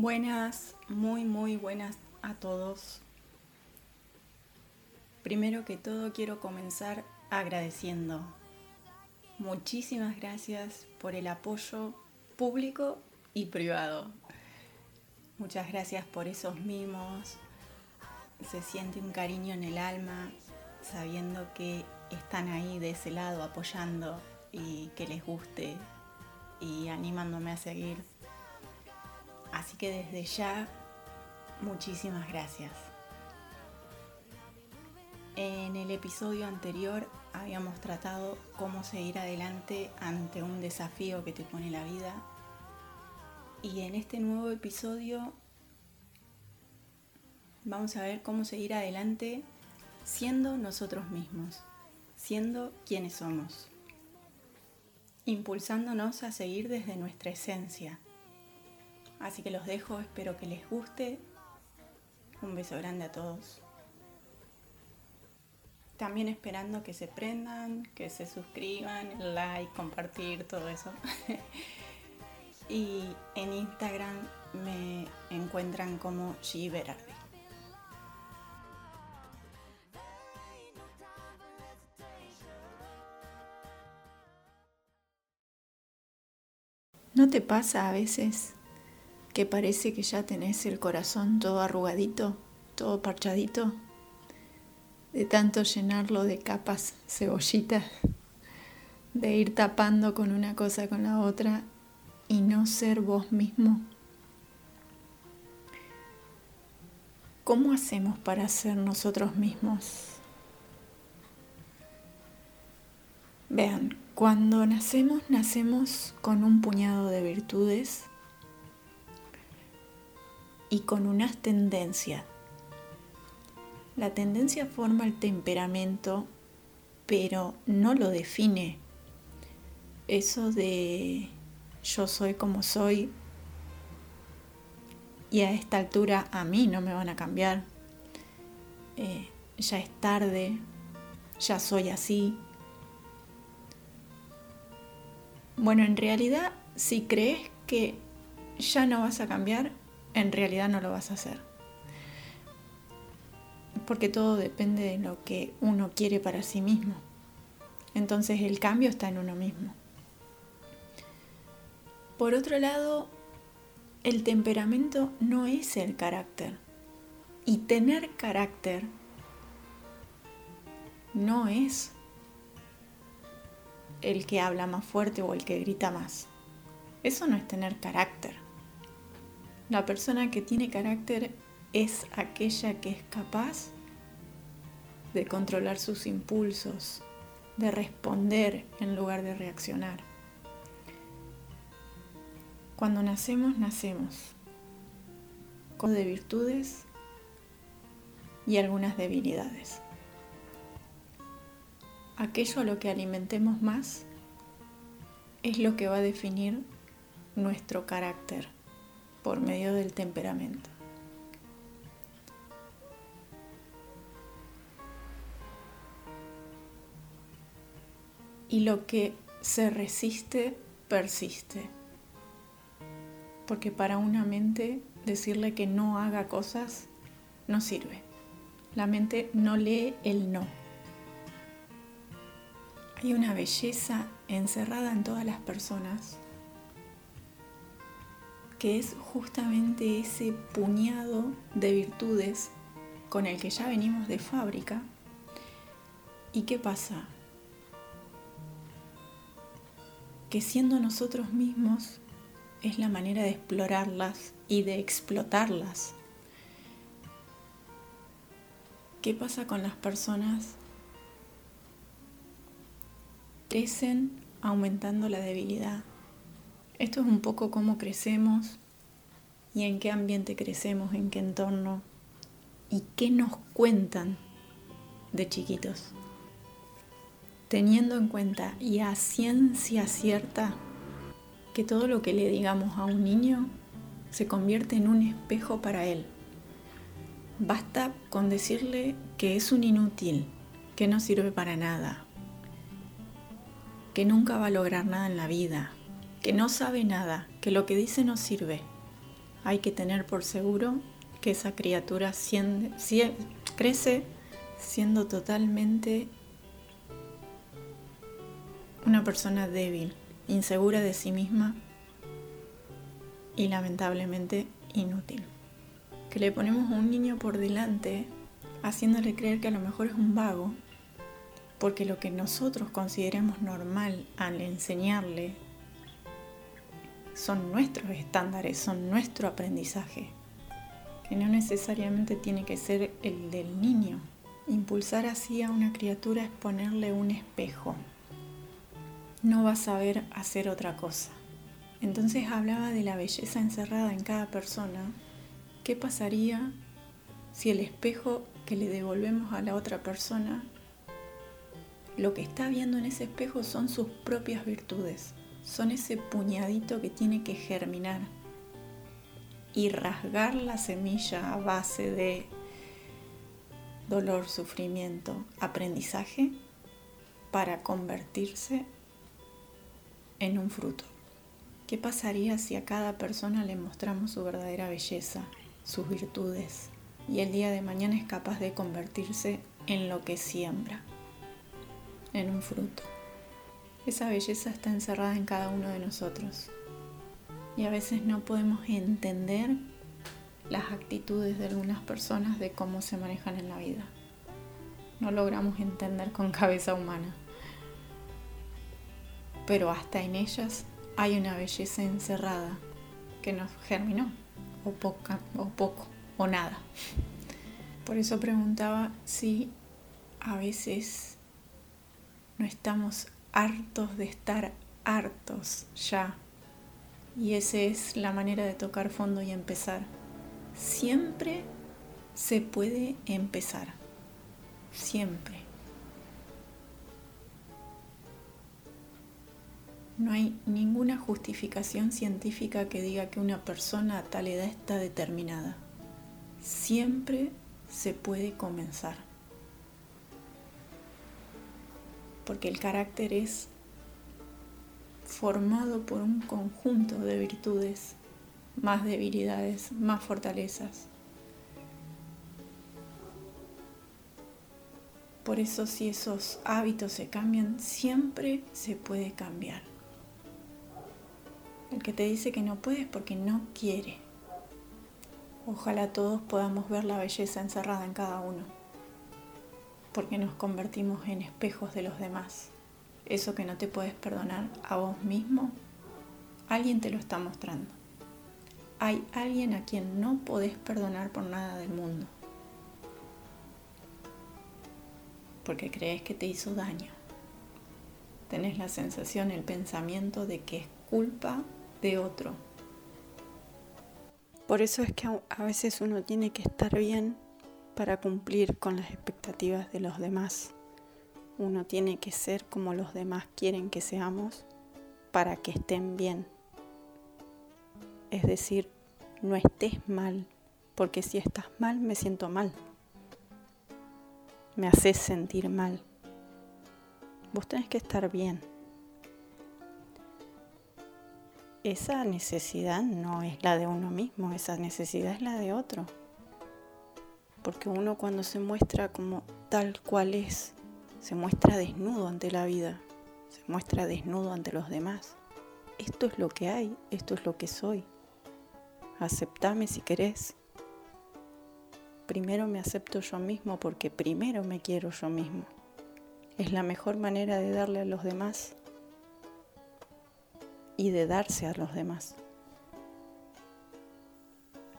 Buenas, muy muy buenas a todos. Primero que todo quiero comenzar agradeciendo. Muchísimas gracias por el apoyo público y privado. Muchas gracias por esos mimos. Se siente un cariño en el alma sabiendo que están ahí de ese lado apoyando y que les guste y animándome a seguir Así que desde ya, muchísimas gracias. En el episodio anterior habíamos tratado cómo seguir adelante ante un desafío que te pone la vida. Y en este nuevo episodio vamos a ver cómo seguir adelante siendo nosotros mismos, siendo quienes somos, impulsándonos a seguir desde nuestra esencia Así que los dejo, espero que les guste. Un beso grande a todos. También esperando que se prendan, que se suscriban, like, compartir, todo eso. y en Instagram me encuentran como G ¿No te pasa a veces que parece que ya tenés el corazón todo arrugadito, todo parchadito, de tanto llenarlo de capas cebollitas, de ir tapando con una cosa con la otra y no ser vos mismo. ¿Cómo hacemos para ser nosotros mismos? Vean, cuando nacemos, nacemos con un puñado de virtudes y con unas tendencias. La tendencia forma el temperamento, pero no lo define. Eso de yo soy como soy y a esta altura a mí no me van a cambiar. Eh, ya es tarde, ya soy así. Bueno, en realidad, si crees que ya no vas a cambiar, en realidad no lo vas a hacer. Porque todo depende de lo que uno quiere para sí mismo. Entonces el cambio está en uno mismo. Por otro lado, el temperamento no es el carácter. Y tener carácter no es el que habla más fuerte o el que grita más. Eso no es tener carácter. La persona que tiene carácter es aquella que es capaz de controlar sus impulsos, de responder en lugar de reaccionar. Cuando nacemos, nacemos con de virtudes y algunas debilidades. Aquello a lo que alimentemos más es lo que va a definir nuestro carácter por medio del temperamento. Y lo que se resiste, persiste. Porque para una mente decirle que no haga cosas no sirve. La mente no lee el no. Hay una belleza encerrada en todas las personas que es justamente ese puñado de virtudes con el que ya venimos de fábrica. ¿Y qué pasa? Que siendo nosotros mismos es la manera de explorarlas y de explotarlas. ¿Qué pasa con las personas? Crecen aumentando la debilidad, esto es un poco cómo crecemos y en qué ambiente crecemos, en qué entorno y qué nos cuentan de chiquitos. Teniendo en cuenta y a ciencia cierta que todo lo que le digamos a un niño se convierte en un espejo para él. Basta con decirle que es un inútil, que no sirve para nada, que nunca va a lograr nada en la vida, que no sabe nada, que lo que dice no sirve. hay que tener por seguro que esa criatura crece siendo totalmente una persona débil, insegura de sí misma y lamentablemente inútil. Que le ponemos a un niño por delante haciéndole creer que a lo mejor es un vago, porque lo que nosotros consideremos normal al enseñarle son nuestros estándares, son nuestro aprendizaje, que no necesariamente tiene que ser el del niño. Impulsar así a una criatura es ponerle un espejo. No va a saber hacer otra cosa. Entonces hablaba de la belleza encerrada en cada persona. ¿Qué pasaría si el espejo que le devolvemos a la otra persona, lo que está viendo en ese espejo son sus propias virtudes? Son ese puñadito que tiene que germinar y rasgar la semilla a base de dolor, sufrimiento, aprendizaje para convertirse en un fruto. ¿Qué pasaría si a cada persona le mostramos su verdadera belleza, sus virtudes, y el día de mañana es capaz de convertirse en lo que siembra, en un fruto? Esa belleza está encerrada en cada uno de nosotros. Y a veces no podemos entender las actitudes de algunas personas de cómo se manejan en la vida. No logramos entender con cabeza humana. Pero hasta en ellas hay una belleza encerrada que nos germinó, o poca, o poco, o nada. Por eso preguntaba si a veces no estamos hartos de estar hartos ya. Y esa es la manera de tocar fondo y empezar. Siempre se puede empezar. Siempre. No hay ninguna justificación científica que diga que una persona a tal edad está determinada. Siempre se puede comenzar. Porque el carácter es formado por un conjunto de virtudes, más debilidades, más fortalezas. Por eso si esos hábitos se cambian, siempre se puede cambiar. El que te dice que no puedes porque no quiere. Ojalá todos podamos ver la belleza encerrada en cada uno porque nos convertimos en espejos de los demás. Eso que no te puedes perdonar a vos mismo, alguien te lo está mostrando. Hay alguien a quien no podés perdonar por nada del mundo, porque crees que te hizo daño. Tenés la sensación, el pensamiento de que es culpa de otro. Por eso es que a veces uno tiene que estar bien para cumplir con las expectativas de los demás. Uno tiene que ser como los demás quieren que seamos para que estén bien. Es decir, no estés mal, porque si estás mal me siento mal. Me haces sentir mal. Vos tenés que estar bien. Esa necesidad no es la de uno mismo, esa necesidad es la de otro porque uno cuando se muestra como tal cual es, se muestra desnudo ante la vida, se muestra desnudo ante los demás. Esto es lo que hay, esto es lo que soy. Aceptame si querés. Primero me acepto yo mismo porque primero me quiero yo mismo. Es la mejor manera de darle a los demás y de darse a los demás.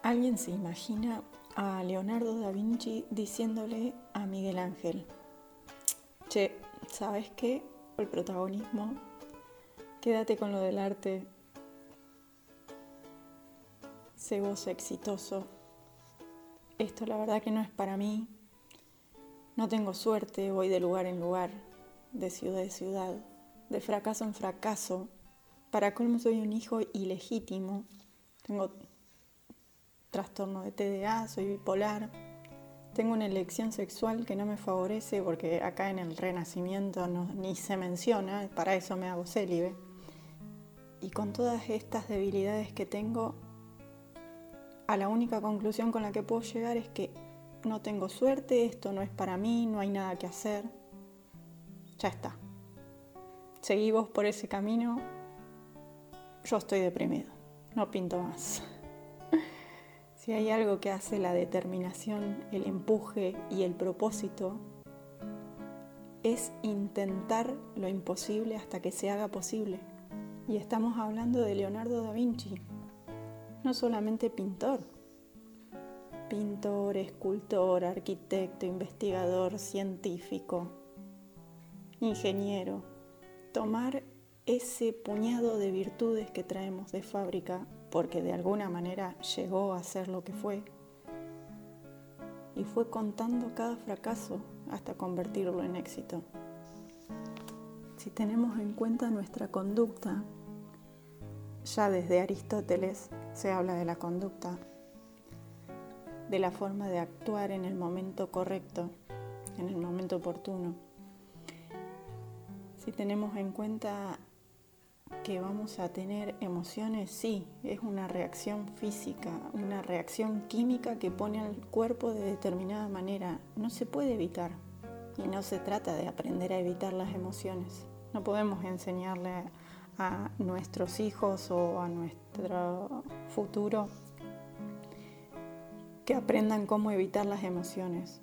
¿Alguien se imagina a Leonardo da Vinci diciéndole a Miguel Ángel, che, ¿sabes qué? El protagonismo, quédate con lo del arte, vos exitoso, esto la verdad que no es para mí, no tengo suerte, voy de lugar en lugar, de ciudad en ciudad, de fracaso en fracaso, para colmo soy un hijo ilegítimo, tengo trastorno de TDA, soy bipolar, tengo una elección sexual que no me favorece porque acá en el renacimiento no, ni se menciona, para eso me hago célibe. Y con todas estas debilidades que tengo, a la única conclusión con la que puedo llegar es que no tengo suerte, esto no es para mí, no hay nada que hacer. Ya está. Seguí vos por ese camino, yo estoy deprimido, no pinto más. Si hay algo que hace la determinación, el empuje y el propósito, es intentar lo imposible hasta que se haga posible. Y estamos hablando de Leonardo da Vinci, no solamente pintor, pintor, escultor, arquitecto, investigador, científico, ingeniero. Tomar ese puñado de virtudes que traemos de fábrica, porque de alguna manera llegó a ser lo que fue, y fue contando cada fracaso hasta convertirlo en éxito. Si tenemos en cuenta nuestra conducta, ya desde Aristóteles se habla de la conducta, de la forma de actuar en el momento correcto, en el momento oportuno. Si tenemos en cuenta que vamos a tener emociones, sí, es una reacción física, una reacción química que pone al cuerpo de determinada manera. No se puede evitar y no se trata de aprender a evitar las emociones. No podemos enseñarle a nuestros hijos o a nuestro futuro que aprendan cómo evitar las emociones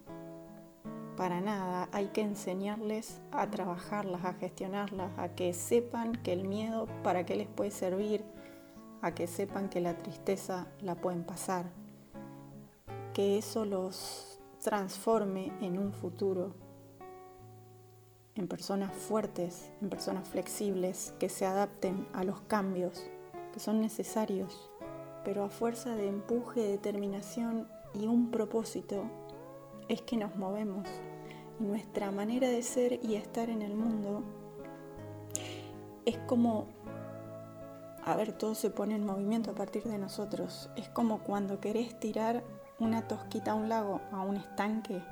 para nada, hay que enseñarles a trabajarlas, a gestionarlas, a que sepan que el miedo para qué les puede servir, a que sepan que la tristeza la pueden pasar, que eso los transforme en un futuro, en personas fuertes, en personas flexibles, que se adapten a los cambios que son necesarios, pero a fuerza de empuje, determinación y un propósito es que nos movemos. Y nuestra manera de ser y estar en el mundo es como, a ver, todo se pone en movimiento a partir de nosotros. Es como cuando querés tirar una tosquita a un lago, a un estanque,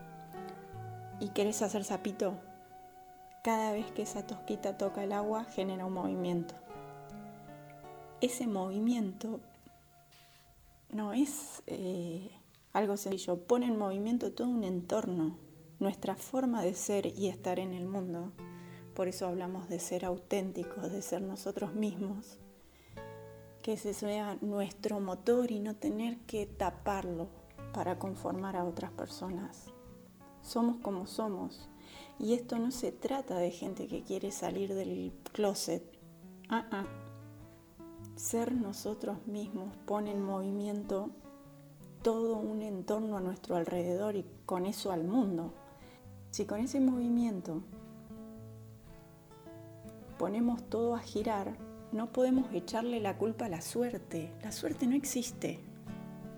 y querés hacer sapito. Cada vez que esa tosquita toca el agua genera un movimiento. Ese movimiento no es... Eh, algo sencillo, pone en movimiento todo un entorno, nuestra forma de ser y estar en el mundo. Por eso hablamos de ser auténticos, de ser nosotros mismos, que ese sea nuestro motor y no tener que taparlo para conformar a otras personas. Somos como somos. Y esto no se trata de gente que quiere salir del closet. Ah, ah. Ser nosotros mismos pone en movimiento todo un entorno a nuestro alrededor y con eso al mundo. Si con ese movimiento ponemos todo a girar, no podemos echarle la culpa a la suerte. La suerte no existe.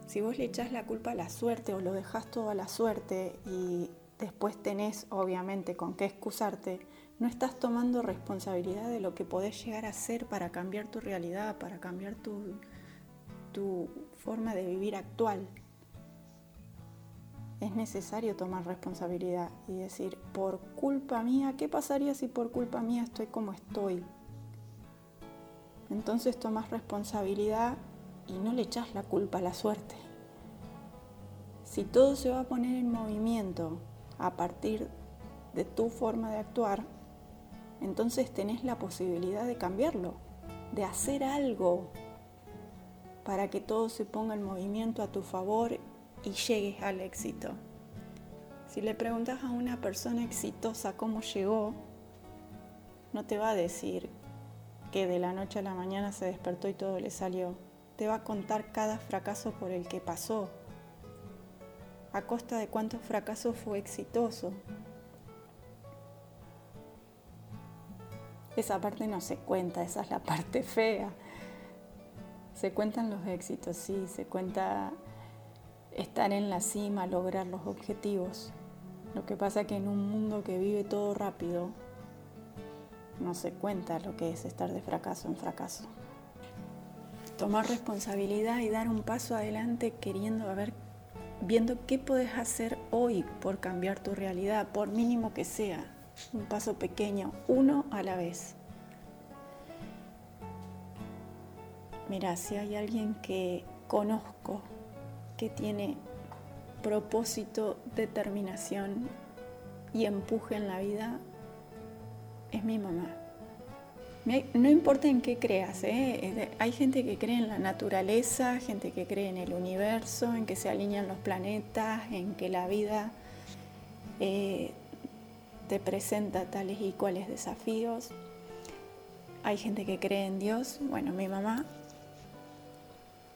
Si vos le echás la culpa a la suerte o lo dejás todo a la suerte y después tenés obviamente con qué excusarte, no estás tomando responsabilidad de lo que podés llegar a ser para cambiar tu realidad, para cambiar tu, tu forma de vivir actual. Es necesario tomar responsabilidad y decir, por culpa mía, ¿qué pasaría si por culpa mía estoy como estoy? Entonces tomas responsabilidad y no le echas la culpa a la suerte. Si todo se va a poner en movimiento a partir de tu forma de actuar, entonces tenés la posibilidad de cambiarlo, de hacer algo para que todo se ponga en movimiento a tu favor y llegues al éxito. Si le preguntas a una persona exitosa cómo llegó, no te va a decir que de la noche a la mañana se despertó y todo le salió. Te va a contar cada fracaso por el que pasó, a costa de cuántos fracasos fue exitoso. Esa parte no se cuenta, esa es la parte fea. Se cuentan los éxitos, sí, se cuenta estar en la cima, lograr los objetivos. Lo que pasa que en un mundo que vive todo rápido, no se cuenta lo que es estar de fracaso en fracaso. Tomar responsabilidad y dar un paso adelante queriendo ver, viendo qué puedes hacer hoy por cambiar tu realidad, por mínimo que sea. Un paso pequeño, uno a la vez. Mira, si hay alguien que conozco que tiene propósito, determinación y empuje en la vida es mi mamá. No importa en qué creas, ¿eh? hay gente que cree en la naturaleza, gente que cree en el universo, en que se alinean los planetas, en que la vida eh, te presenta tales y cuales desafíos. Hay gente que cree en Dios. Bueno, mi mamá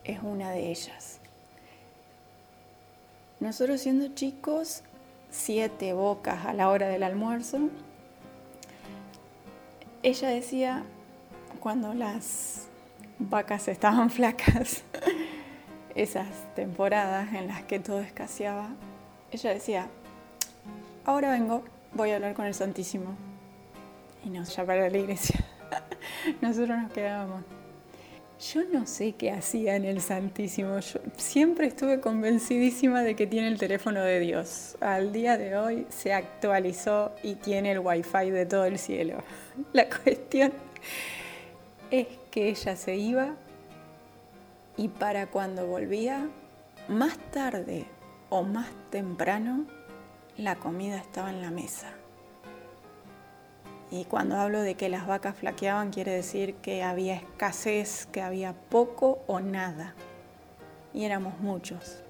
es una de ellas. Nosotros siendo chicos, siete bocas a la hora del almuerzo, ella decía, cuando las vacas estaban flacas, esas temporadas en las que todo escaseaba, ella decía, ahora vengo, voy a hablar con el Santísimo. Y nos ya para la iglesia. Nosotros nos quedábamos. Yo no sé qué hacía en el Santísimo. Yo siempre estuve convencidísima de que tiene el teléfono de Dios. Al día de hoy se actualizó y tiene el wifi de todo el cielo. La cuestión es que ella se iba y para cuando volvía, más tarde o más temprano, la comida estaba en la mesa. Y cuando hablo de que las vacas flaqueaban, quiere decir que había escasez, que había poco o nada. Y éramos muchos.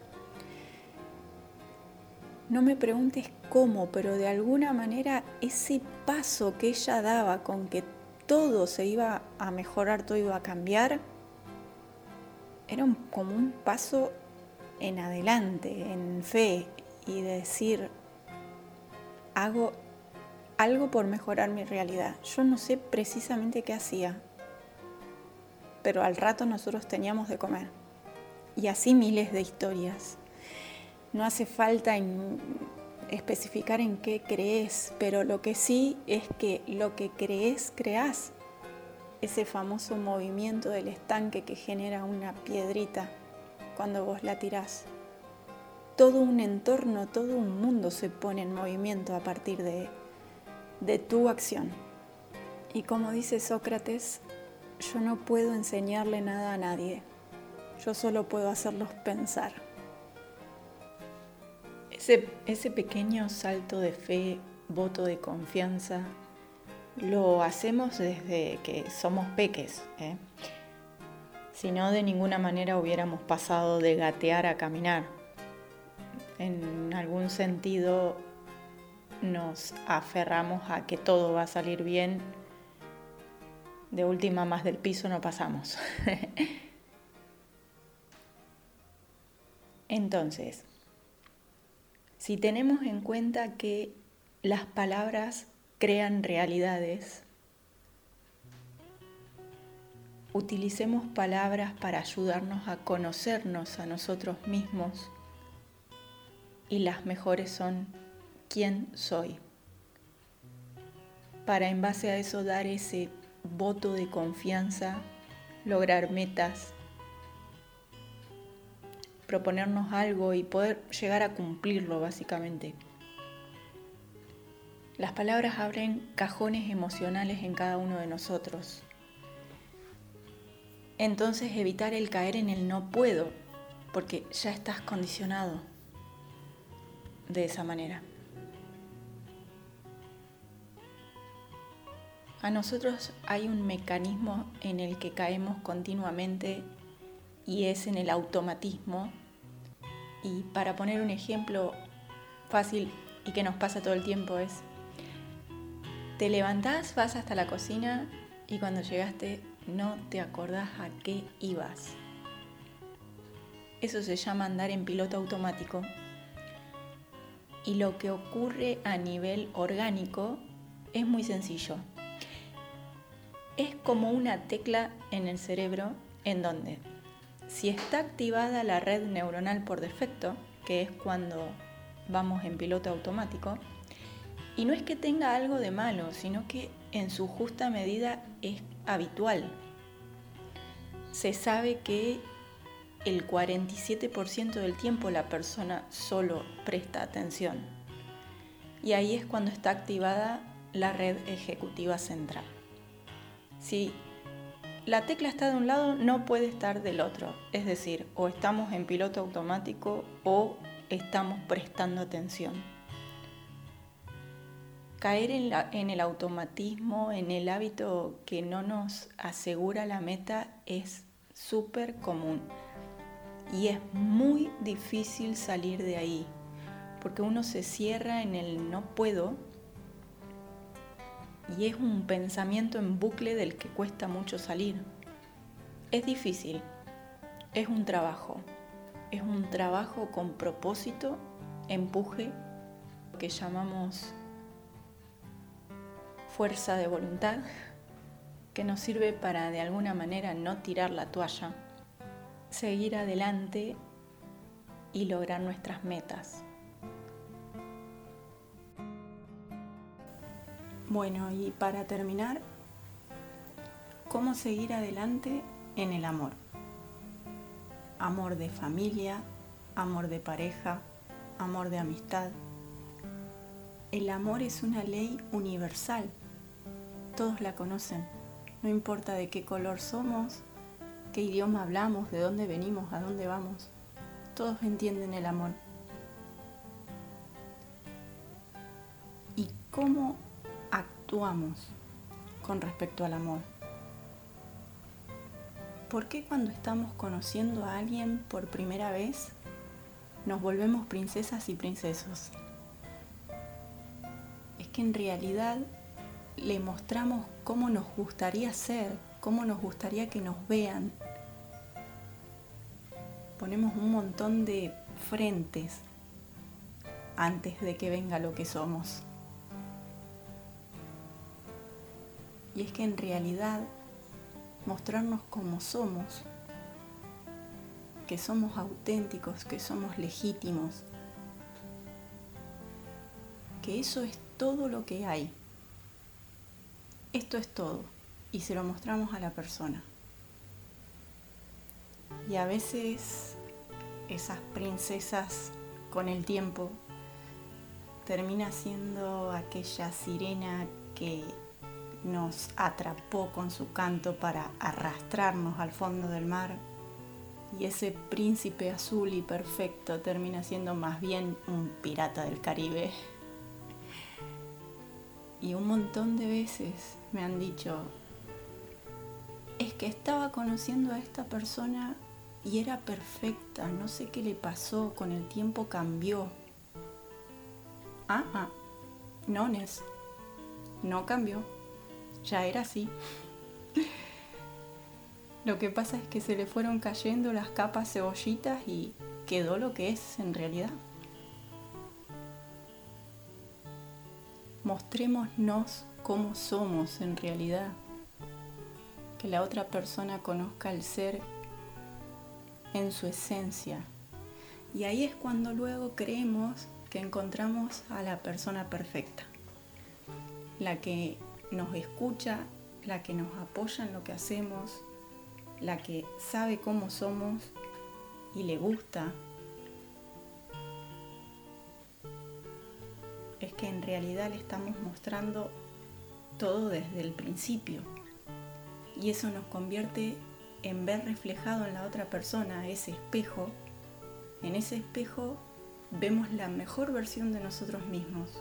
No me preguntes cómo, pero de alguna manera ese paso que ella daba con que todo se iba a mejorar, todo iba a cambiar, era como un paso en adelante, en fe, y de decir, hago algo por mejorar mi realidad. Yo no sé precisamente qué hacía, pero al rato nosotros teníamos de comer. Y así miles de historias. No hace falta especificar en qué crees, pero lo que sí es que lo que crees, creas. Ese famoso movimiento del estanque que genera una piedrita cuando vos la tirás. Todo un entorno, todo un mundo se pone en movimiento a partir de de tu acción. Y como dice Sócrates, yo no puedo enseñarle nada a nadie, yo solo puedo hacerlos pensar. Ese, ese pequeño salto de fe, voto de confianza, lo hacemos desde que somos peques. ¿eh? Si no, de ninguna manera hubiéramos pasado de gatear a caminar. En algún sentido, nos aferramos a que todo va a salir bien, de última más del piso no pasamos. Entonces, si tenemos en cuenta que las palabras crean realidades, utilicemos palabras para ayudarnos a conocernos a nosotros mismos y las mejores son quién soy. Para en base a eso dar ese voto de confianza, lograr metas, proponernos algo y poder llegar a cumplirlo básicamente. Las palabras abren cajones emocionales en cada uno de nosotros. Entonces evitar el caer en el no puedo, porque ya estás condicionado de esa manera. A nosotros hay un mecanismo en el que caemos continuamente y es en el automatismo. Y para poner un ejemplo fácil y que nos pasa todo el tiempo es, te levantás, vas hasta la cocina y cuando llegaste no te acordás a qué ibas. Eso se llama andar en piloto automático. Y lo que ocurre a nivel orgánico es muy sencillo es como una tecla en el cerebro en donde si está activada la red neuronal por defecto, que es cuando vamos en piloto automático, y no es que tenga algo de malo, sino que en su justa medida es habitual. Se sabe que el 47% del tiempo la persona solo presta atención. Y ahí es cuando está activada la red ejecutiva central. Si la tecla está de un lado, no puede estar del otro. Es decir, o estamos en piloto automático o estamos prestando atención. Caer en, el automatismo, en el hábito que no nos asegura la meta es súper común. Y es muy difícil salir de ahí, porque uno se cierra en el no puedo y es un pensamiento en bucle del que cuesta mucho salir. Es difícil, es un trabajo, es un trabajo con propósito, empuje, que llamamos fuerza de voluntad, que nos sirve para de alguna manera no tirar la toalla, seguir adelante y lograr nuestras metas. Bueno, y para terminar, ¿cómo seguir adelante en el amor? Amor de familia, amor de pareja, amor de amistad. El amor es una ley universal. Todos la conocen. No importa de qué color somos, qué idioma hablamos, de dónde venimos, a dónde vamos. Todos entienden el amor. ¿Y cómo con respecto al amor? ¿Por qué cuando estamos conociendo a alguien por primera vez nos volvemos princesas y princesos? Es que en realidad le mostramos cómo nos gustaría ser, cómo nos gustaría que nos vean. Ponemos un montón de frentes antes de que venga lo que somos. Y es que en realidad mostrarnos como somos, que somos auténticos, que somos legítimos, que eso es todo lo que hay. Esto es todo y se lo mostramos a la persona. Y a veces esas princesas con el tiempo termina siendo aquella sirena que nos atrapó con su canto para arrastrarnos al fondo del mar y ese príncipe azul y perfecto termina siendo más bien un pirata del Caribe. Y un montón de veces me han dicho, es que estaba conociendo a esta persona y era perfecta, no sé qué le pasó, con el tiempo cambió. Ah, ah, no, Nes, no cambió ya era así. Lo que pasa es que se le fueron cayendo las capas cebollitas y quedó lo que es en realidad. Mostrémonos cómo somos en realidad. Que la otra persona conozca el ser en su esencia. Y ahí es cuando luego creemos que encontramos a la persona perfecta. La que nos escucha, la que nos apoya en lo que hacemos, la que sabe cómo somos y le gusta, es que en realidad le estamos mostrando todo desde el principio. Y eso nos convierte en ver reflejado en la otra persona ese espejo. En ese espejo vemos la mejor versión de nosotros mismos.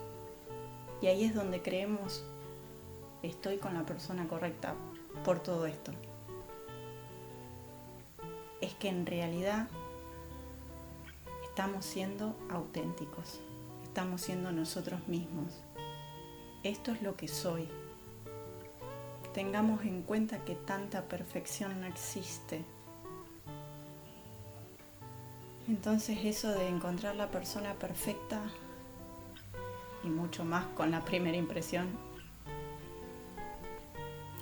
Y ahí es donde creemos estoy con la persona correcta por todo esto. Es que en realidad estamos siendo auténticos, estamos siendo nosotros mismos. Esto es lo que soy. Tengamos en cuenta que tanta perfección no existe. Entonces eso de encontrar la persona perfecta y mucho más con la primera impresión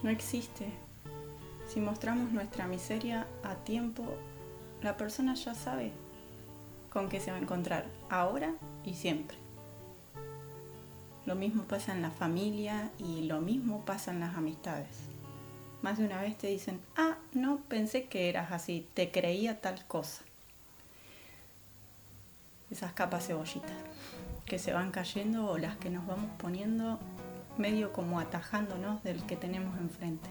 no existe. Si mostramos nuestra miseria a tiempo, la persona ya sabe con qué se va a encontrar, ahora y siempre. Lo mismo pasa en la familia y lo mismo pasa en las amistades. Más de una vez te dicen, ah, no, pensé que eras así, te creía tal cosa. Esas capas cebollitas que se van cayendo o las que nos vamos poniendo medio como atajándonos del que tenemos enfrente.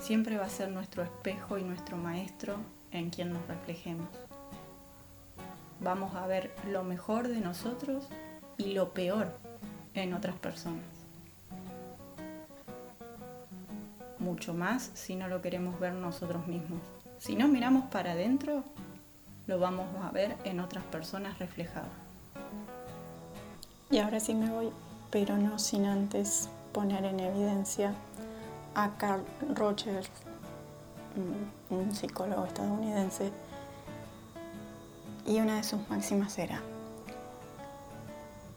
siempre va a ser nuestro espejo y nuestro maestro en quien nos reflejemos. Vamos a ver lo mejor de nosotros y lo peor en otras personas. Mucho más si no lo queremos ver nosotros mismos. Si no miramos para adentro, lo vamos a ver en otras personas reflejado. Y ahora sí me voy, pero no sin antes poner en evidencia a Carl Rogers, un psicólogo estadounidense, y una de sus máximas era,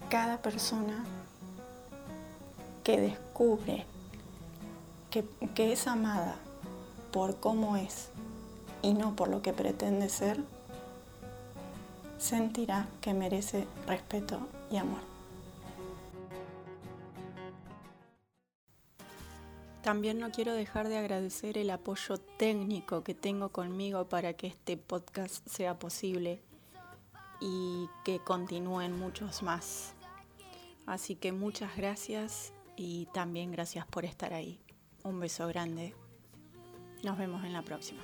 cada persona que descubre que, que es amada por cómo es y no por lo que pretende ser, sentirá que merece respeto y amor. También no quiero dejar de agradecer el apoyo técnico que tengo conmigo para que este podcast sea posible y que continúen muchos más. Así que muchas gracias y también gracias por estar ahí. Un beso grande. Nos vemos en la próxima.